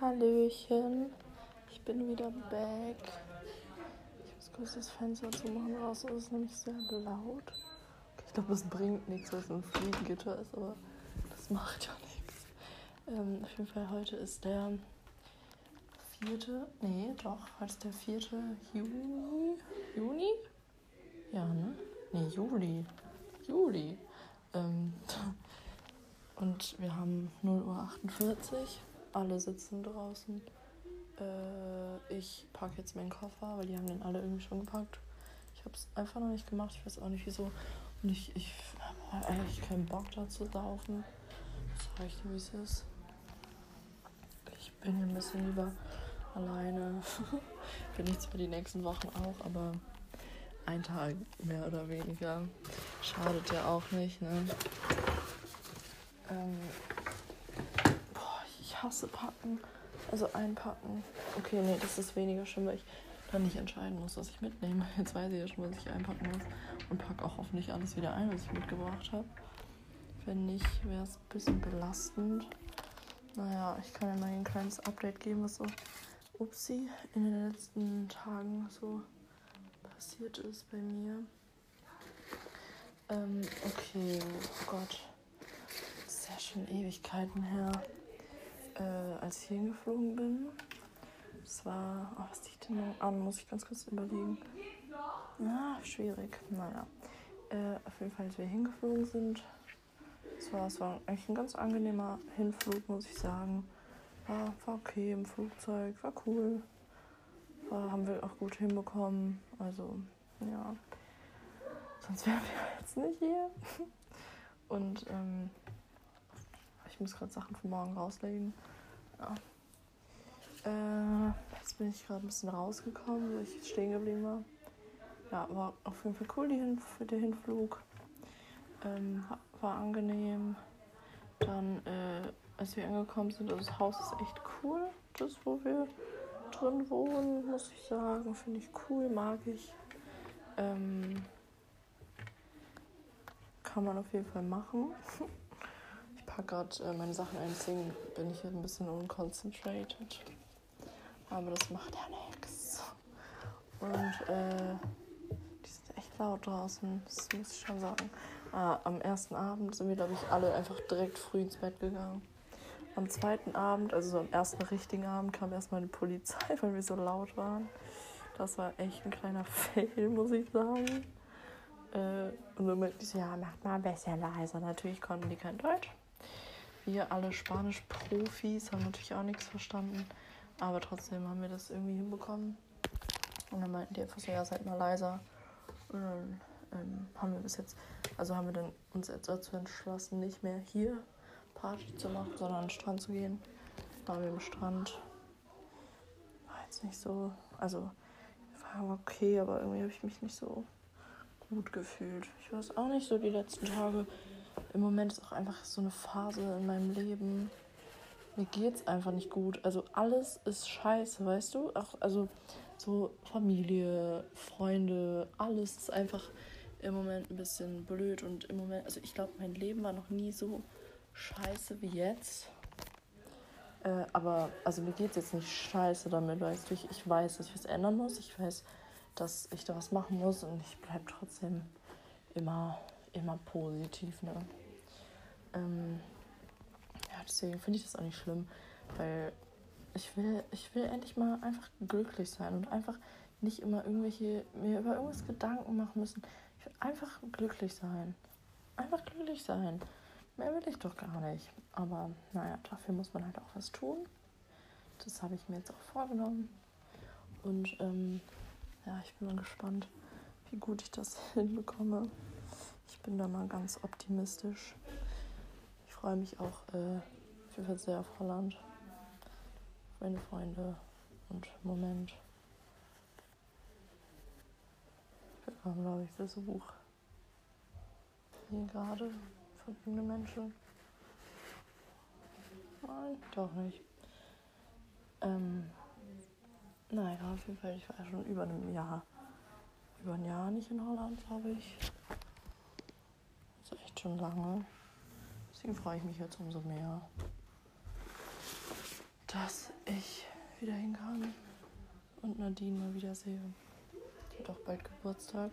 Hallöchen, ich bin wieder back. Ich muss kurz das Fenster zumachen, draußen ist es nämlich sehr laut. Ich glaube, es bringt nichts, weil es ein Fliegengitter ist, aber das macht ja nichts. Ähm, auf jeden Fall, heute ist der vierte, nee, doch, heute ist der vierte Juni. Juni? Ja, ne? Nee, Juli. Juli. Ähm, und wir haben 0.48 Uhr alle sitzen draußen. Äh, ich packe jetzt meinen Koffer, weil die haben den alle irgendwie schon gepackt. Ich habe es einfach noch nicht gemacht, ich weiß auch nicht wieso. Und ich, ich habe eigentlich keinen Bock da zu laufen. Das dir, wie es ist. Ich bin ein bisschen lieber alleine. Bin ich zwar die nächsten Wochen auch, aber ein Tag mehr oder weniger. Schadet ja auch nicht, ne? Ähm, hasse packen. Also einpacken. Okay, nee, das ist weniger schlimm, weil ich dann nicht entscheiden muss, was ich mitnehme. Jetzt weiß ich ja schon, was ich einpacken muss. Und packe auch hoffentlich alles wieder ein, was ich mitgebracht habe. Wenn nicht, wäre es ein bisschen belastend. Naja, ich kann ja mal ein kleines Update geben, was so upsi in den letzten Tagen so passiert ist bei mir. Ähm, okay, oh Gott. Das ist ja schon Ewigkeiten her äh, als ich hingeflogen bin. Es war, oh, was liegt denn noch an? Muss ich ganz kurz überlegen. Ah, schwierig. Naja. Äh, auf jeden Fall, als wir hingeflogen sind, es war, es war eigentlich ein ganz angenehmer Hinflug, muss ich sagen. War, war okay im Flugzeug, war cool. War, haben wir auch gut hinbekommen. Also, ja. Sonst wären wir jetzt nicht hier. Und ähm, ich muss gerade Sachen für morgen rauslegen. Ja. Äh, jetzt bin ich gerade ein bisschen rausgekommen, weil ich stehen geblieben war. Ja, war auf jeden Fall cool, die Hin für den Hinflug. Ähm, war angenehm. Dann, äh, als wir angekommen sind, also das Haus ist echt cool. Das, wo wir drin wohnen, muss ich sagen. Finde ich cool, mag ich. Ähm, kann man auf jeden Fall machen. packe gerade äh, meine Sachen ein, deswegen bin ich ein bisschen unconcentrated. Aber das macht ja nichts. Und äh, die sind echt laut draußen, das muss ich schon sagen. Ah, am ersten Abend sind wir, glaube ich, alle einfach direkt früh ins Bett gegangen. Am zweiten Abend, also so am ersten richtigen Abend, kam erstmal eine Polizei, weil wir so laut waren. Das war echt ein kleiner Fail, muss ich sagen. Äh, und dann meinte ich, ja, macht mal ein bisschen leiser. Natürlich konnten die kein Deutsch. Wir alle Spanisch-Profis haben natürlich auch nichts verstanden, aber trotzdem haben wir das irgendwie hinbekommen. Und dann meinten die einfach so, ja, seid mal leiser. Und dann ähm, haben wir bis jetzt, also haben wir dann uns jetzt dazu entschlossen, nicht mehr hier Party zu machen, sondern an den Strand zu gehen. Waren wir im Strand. War jetzt nicht so, also war okay, aber irgendwie habe ich mich nicht so gut gefühlt. Ich weiß auch nicht, so die letzten Tage im Moment ist auch einfach so eine Phase in meinem Leben. Mir geht's einfach nicht gut. Also alles ist scheiße, weißt du? Auch, also so Familie, Freunde, alles ist einfach im Moment ein bisschen blöd. Und im Moment, also ich glaube, mein Leben war noch nie so scheiße wie jetzt. Äh, aber also mir geht's jetzt nicht scheiße damit, weißt du. Ich, ich weiß, dass ich was ändern muss. Ich weiß, dass ich da was machen muss und ich bleibe trotzdem immer immer positiv, ne? Ähm, ja, deswegen finde ich das auch nicht schlimm, weil ich will, ich will endlich mal einfach glücklich sein und einfach nicht immer irgendwelche, mir über irgendwas Gedanken machen müssen. Ich will einfach glücklich sein. Einfach glücklich sein. Mehr will ich doch gar nicht. Aber naja, dafür muss man halt auch was tun. Das habe ich mir jetzt auch vorgenommen. Und ähm, ja, ich bin mal gespannt, wie gut ich das hinbekomme. Ich bin da mal ganz optimistisch. Ich freue mich auch äh, für sehr auf Holland, meine Freunde und Moment. Haben, glaube ich, Besuch. Hier gerade von irgendeinem Menschen. Nein, doch nicht. Ähm, naja, auf jeden Fall, ich war ja schon über einem Jahr, über ein Jahr nicht in Holland, glaube ich schon lange. Deswegen freue ich mich jetzt umso mehr. dass ich wieder hin und Nadine mal wieder sehe. Die hat auch bald Geburtstag.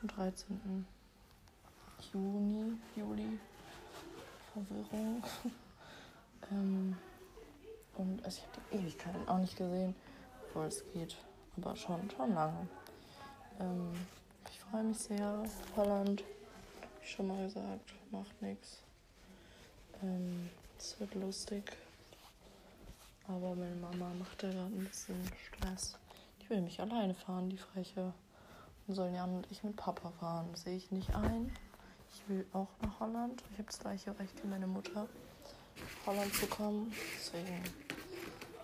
Am 13. Juni, Juli. Verwirrung. ähm, und also ich habe die Ewigkeiten auch nicht gesehen, obwohl es geht. Aber schon, schon lange. Ähm, ich freue mich sehr. Holland, ich schon mal gesagt, macht nichts. Ähm, es wird lustig. Aber meine Mama macht da gerade ein bisschen Stress. Die will mich alleine fahren, die Freche. Dann sollen Jan und ich mit Papa fahren. Sehe ich nicht ein. Ich will auch nach Holland. Ich habe das gleiche Recht wie meine Mutter, nach Holland zu kommen. Deswegen.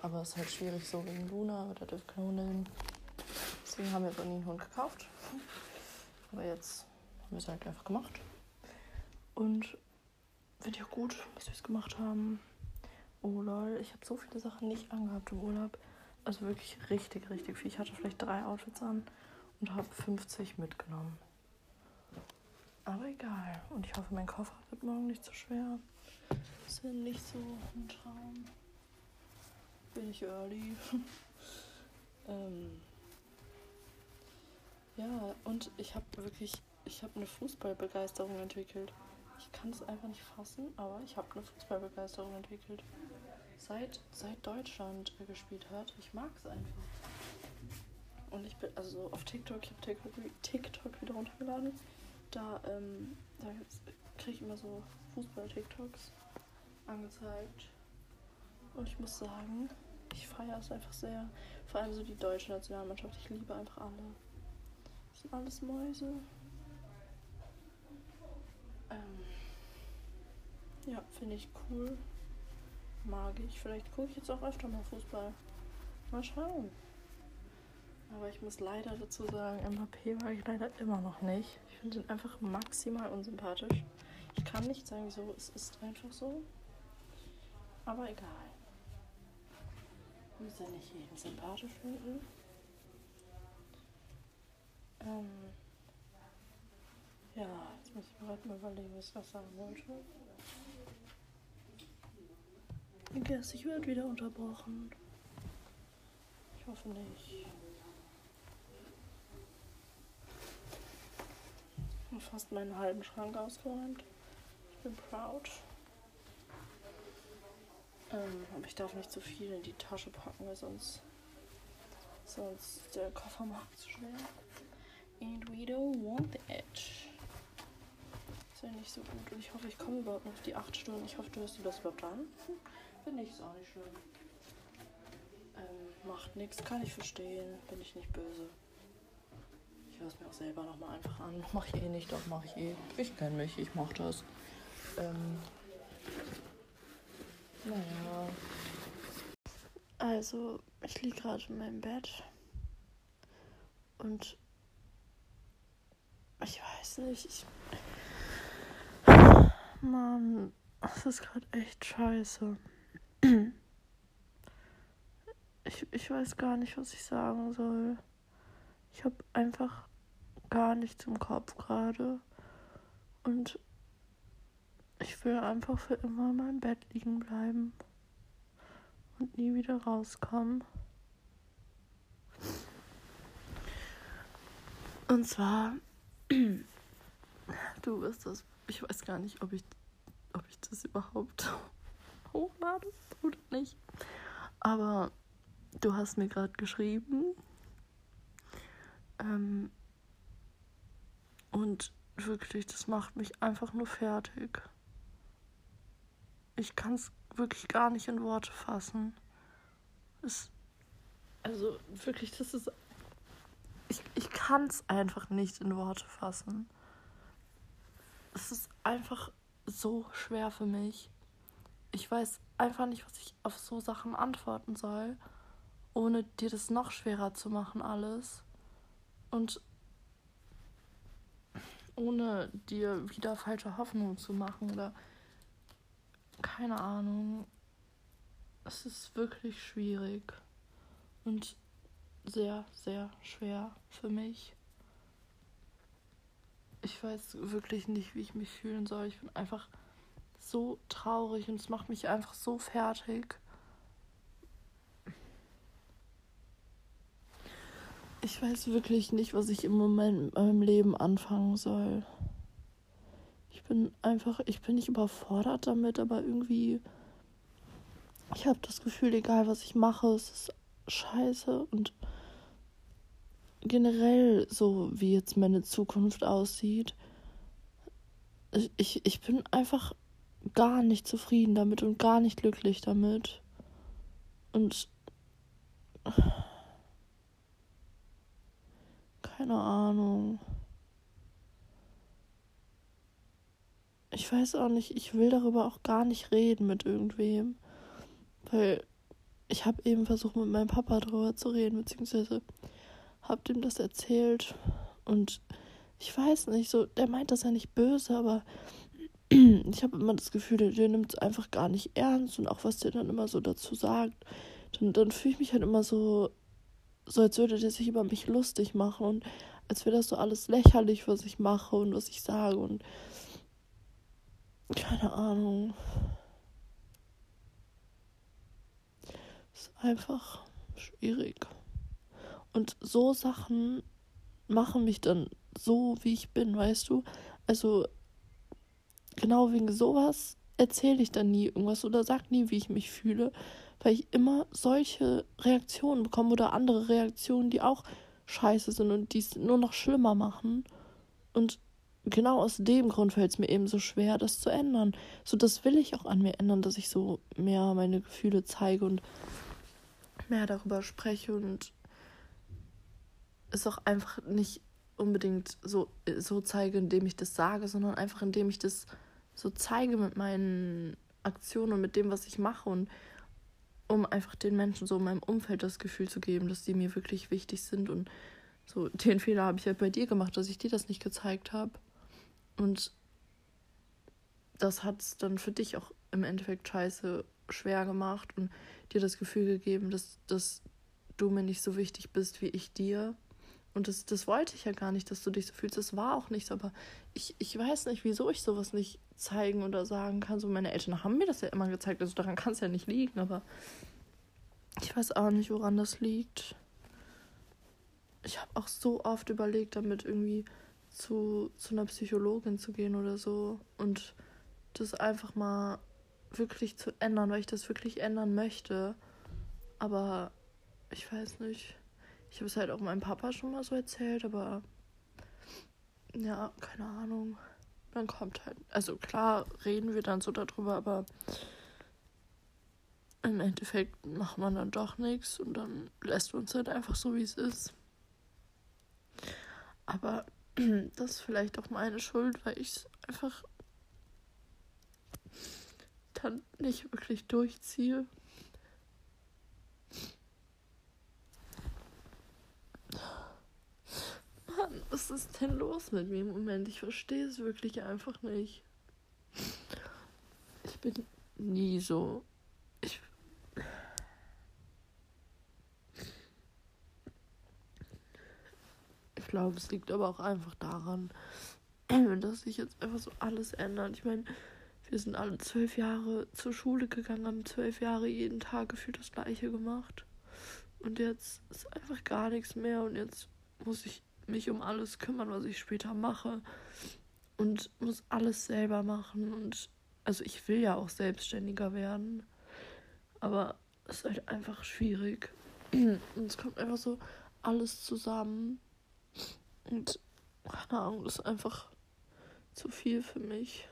Aber es ist halt schwierig so wegen Luna, aber da dürfen keine Hunde hin. Deswegen haben wir von ihnen einen Hund gekauft. Aber jetzt haben wir es halt einfach gemacht. Und finde ich auch gut, dass wir es gemacht haben. Oh lol, ich habe so viele Sachen nicht angehabt im Urlaub. Also wirklich richtig, richtig viel. Ich hatte vielleicht drei Outfits an und habe 50 mitgenommen. Aber egal. Und ich hoffe, mein Koffer wird morgen nicht so schwer. Ist ja nicht so ein Traum. Bin ich early. ähm ja, und ich habe wirklich, ich habe eine Fußballbegeisterung entwickelt. Ich kann es einfach nicht fassen, aber ich habe eine Fußballbegeisterung entwickelt seit, seit Deutschland gespielt hat. Ich mag es einfach. Und ich bin, also auf TikTok, ich habe TikTok, TikTok wieder runtergeladen. Da, ähm, da kriege ich immer so Fußball-TikToks angezeigt. Und ich muss sagen, ich feiere es einfach sehr. Vor allem so die deutsche Nationalmannschaft. Ich liebe einfach alle. Das sind alles Mäuse. Ja, finde ich cool mag ich. Vielleicht gucke ich jetzt auch öfter mal Fußball. Mal schauen. Aber ich muss leider dazu sagen, MHP war ich leider immer noch nicht. Ich finde ihn einfach maximal unsympathisch. Ich kann nicht sagen, wieso, es ist einfach so. Aber egal. Ich muss ja nicht jeden sympathisch finden. Ähm ja, jetzt muss ich gerade mal überlegen, was ich sagen wollte. Guess, ich werde wieder unterbrochen. Ich hoffe nicht. Ich habe fast meinen halben Schrank ausgeräumt. Ich bin proud. Ähm, aber ich darf nicht zu viel in die Tasche packen, weil sonst, sonst der Koffer macht zu schwer. And we don't want that. Ist ja nicht so gut. Und ich hoffe, ich komme überhaupt noch auf die 8 Stunden. Ich hoffe, du hörst du das überhaupt an finde ich es auch nicht schlimm. Ähm, macht nichts, kann ich verstehen, bin ich nicht böse. Ich höre es mir auch selber nochmal einfach an. Mach ich eh nicht, doch mach ich eh. Ich kenne mich, ich mach das. Ähm, naja. Also, ich liege gerade in meinem Bett. Und ich weiß nicht, ich. Mann, das ist gerade echt scheiße. Ich, ich weiß gar nicht, was ich sagen soll. Ich habe einfach gar nichts im Kopf gerade. Und ich will einfach für immer in meinem Bett liegen bleiben. Und nie wieder rauskommen. Und zwar, du wirst das, ich weiß gar nicht, ob ich, ob ich das überhaupt hochlade oder nicht. Aber du hast mir gerade geschrieben. Ähm, und wirklich, das macht mich einfach nur fertig. Ich kann es wirklich gar nicht in Worte fassen. Es, also wirklich, das ist. Ich, ich kann es einfach nicht in Worte fassen. Es ist einfach so schwer für mich ich weiß einfach nicht, was ich auf so Sachen antworten soll, ohne dir das noch schwerer zu machen, alles. Und ohne dir wieder falsche Hoffnung zu machen oder keine Ahnung. Es ist wirklich schwierig und sehr, sehr schwer für mich. Ich weiß wirklich nicht, wie ich mich fühlen soll. Ich bin einfach so traurig und es macht mich einfach so fertig. Ich weiß wirklich nicht, was ich im Moment mit meinem Leben anfangen soll. Ich bin einfach, ich bin nicht überfordert damit, aber irgendwie, ich habe das Gefühl, egal was ich mache, es ist scheiße und generell so, wie jetzt meine Zukunft aussieht. Ich, ich bin einfach gar nicht zufrieden damit und gar nicht glücklich damit. Und keine Ahnung. Ich weiß auch nicht, ich will darüber auch gar nicht reden mit irgendwem. Weil ich habe eben versucht, mit meinem Papa darüber zu reden, beziehungsweise habe dem das erzählt. Und ich weiß nicht, so, der meint das ja nicht böse, aber ich habe immer das Gefühl, der, nimmt es einfach gar nicht ernst und auch was der dann immer so dazu sagt, dann, dann fühle ich mich halt immer so, so als würde der sich über mich lustig machen und als wäre das so alles lächerlich, was ich mache und was ich sage und keine Ahnung. Ist einfach schwierig. Und so Sachen machen mich dann so, wie ich bin, weißt du? Also genau wegen sowas erzähle ich dann nie irgendwas oder sag nie, wie ich mich fühle, weil ich immer solche Reaktionen bekomme oder andere Reaktionen, die auch scheiße sind und die es nur noch schlimmer machen. Und genau aus dem Grund fällt es mir eben so schwer, das zu ändern. So, das will ich auch an mir ändern, dass ich so mehr meine Gefühle zeige und mehr darüber spreche und es auch einfach nicht unbedingt so, so zeige, indem ich das sage, sondern einfach indem ich das so zeige mit meinen Aktionen und mit dem, was ich mache und um einfach den Menschen so in meinem Umfeld das Gefühl zu geben, dass die mir wirklich wichtig sind und so den Fehler habe ich halt bei dir gemacht, dass ich dir das nicht gezeigt habe und das hat es dann für dich auch im Endeffekt scheiße schwer gemacht und dir das Gefühl gegeben, dass, dass du mir nicht so wichtig bist wie ich dir und das, das wollte ich ja gar nicht, dass du dich so fühlst. Das war auch nichts, aber ich, ich weiß nicht, wieso ich sowas nicht zeigen oder sagen kann. So, meine Eltern haben mir das ja immer gezeigt, also daran kann es ja nicht liegen, aber ich weiß auch nicht, woran das liegt. Ich habe auch so oft überlegt, damit irgendwie zu, zu einer Psychologin zu gehen oder so und das einfach mal wirklich zu ändern, weil ich das wirklich ändern möchte. Aber ich weiß nicht. Ich habe es halt auch meinem Papa schon mal so erzählt, aber ja, keine Ahnung. Dann kommt halt, also klar reden wir dann so darüber, aber im Endeffekt macht man dann doch nichts und dann lässt man uns halt einfach so, wie es ist. Aber das ist vielleicht auch meine Schuld, weil ich es einfach dann nicht wirklich durchziehe. Mann, was ist denn los mit mir im Moment? Ich verstehe es wirklich einfach nicht. Ich bin nie so. Ich. Ich glaube, es liegt aber auch einfach daran, dass sich jetzt einfach so alles ändert. Ich meine, wir sind alle zwölf Jahre zur Schule gegangen, haben zwölf Jahre jeden Tag gefühlt das Gleiche gemacht. Und jetzt ist einfach gar nichts mehr und jetzt muss ich mich um alles kümmern, was ich später mache. Und muss alles selber machen. Und also ich will ja auch selbstständiger werden. Aber es ist halt einfach schwierig. Und es kommt einfach so alles zusammen. Und keine Ahnung, das ist einfach zu viel für mich.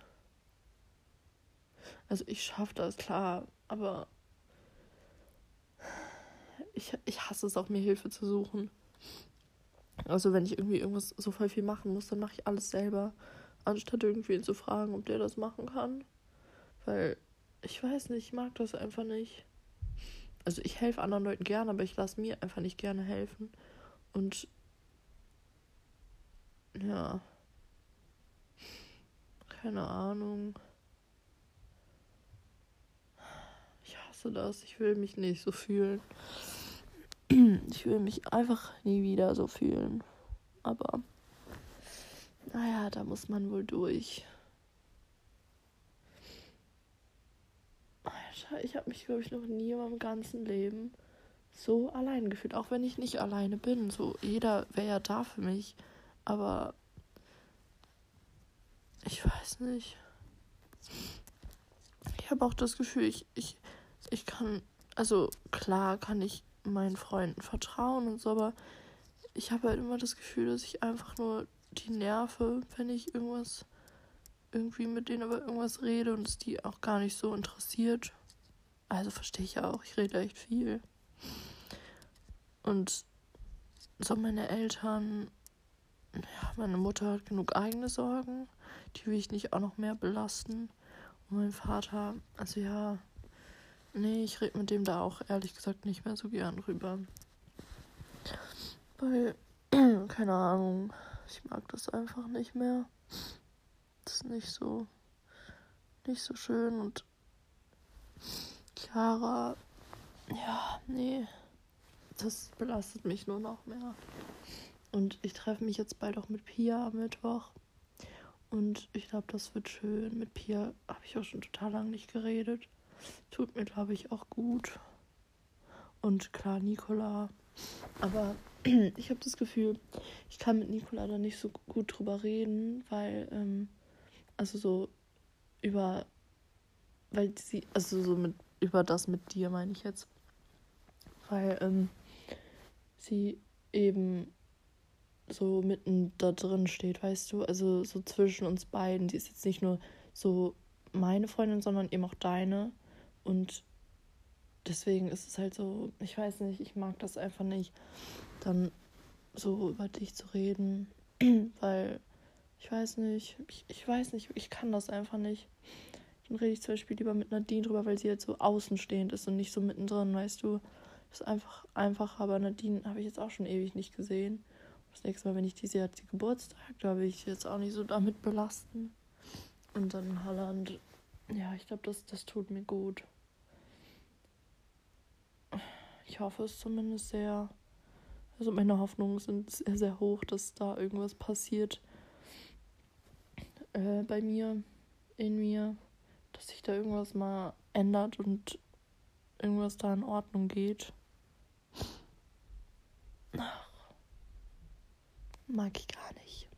Also ich schaffe das, klar, aber ich, ich hasse es auch, mir Hilfe zu suchen. Also wenn ich irgendwie irgendwas so voll viel machen muss, dann mache ich alles selber, anstatt irgendwen zu fragen, ob der das machen kann. Weil ich weiß nicht, ich mag das einfach nicht. Also ich helfe anderen Leuten gerne, aber ich lasse mir einfach nicht gerne helfen. Und ja. Keine Ahnung. Ich hasse das. Ich will mich nicht so fühlen. Ich will mich einfach nie wieder so fühlen. Aber naja, da muss man wohl durch. Alter, ich habe mich, glaube ich, noch nie in meinem ganzen Leben so allein gefühlt, auch wenn ich nicht alleine bin. So, jeder wäre ja da für mich. Aber ich weiß nicht. Ich habe auch das Gefühl, ich, ich, ich kann, also klar kann ich meinen Freunden vertrauen und so, aber ich habe halt immer das Gefühl, dass ich einfach nur die nerve, wenn ich irgendwas irgendwie mit denen über irgendwas rede und es die auch gar nicht so interessiert. Also verstehe ich auch, ich rede echt viel. Und so meine Eltern, ja, meine Mutter hat genug eigene Sorgen, die will ich nicht auch noch mehr belasten. Und mein Vater, also ja, nee, ich rede mit dem da auch ehrlich gesagt nicht mehr so gern rüber. Weil, keine Ahnung, ich mag das einfach nicht mehr. Das ist nicht so, nicht so schön und Chiara, ja, nee, das belastet mich nur noch mehr. Und ich treffe mich jetzt bald auch mit Pia am Mittwoch. Und ich glaube, das wird schön. Mit Pia habe ich auch schon total lange nicht geredet. Tut mir, glaube ich, auch gut. Und klar, Nicola. Aber ich habe das Gefühl, ich kann mit Nicola da nicht so gut drüber reden, weil, ähm, also so über, weil sie, also so mit, über das mit dir meine ich jetzt. Weil, ähm, sie eben so mitten da drin steht, weißt du? Also so zwischen uns beiden. Die ist jetzt nicht nur so meine Freundin, sondern eben auch deine. Und deswegen ist es halt so, ich weiß nicht, ich mag das einfach nicht, dann so über dich zu reden, weil ich weiß nicht, ich, ich weiß nicht, ich kann das einfach nicht. Dann rede ich zum Beispiel lieber mit Nadine drüber, weil sie halt so außenstehend ist und nicht so mittendrin, weißt du. Das ist einfach einfacher, aber Nadine habe ich jetzt auch schon ewig nicht gesehen. Das nächste Mal, wenn ich die sehe, hat sie Geburtstag, da will ich jetzt auch nicht so damit belasten. Und dann Holland, ja, ich glaube, das, das tut mir gut. Ich hoffe es zumindest sehr. Also meine Hoffnungen sind sehr, sehr hoch, dass da irgendwas passiert äh, bei mir, in mir, dass sich da irgendwas mal ändert und irgendwas da in Ordnung geht. Ach, mag ich gar nicht.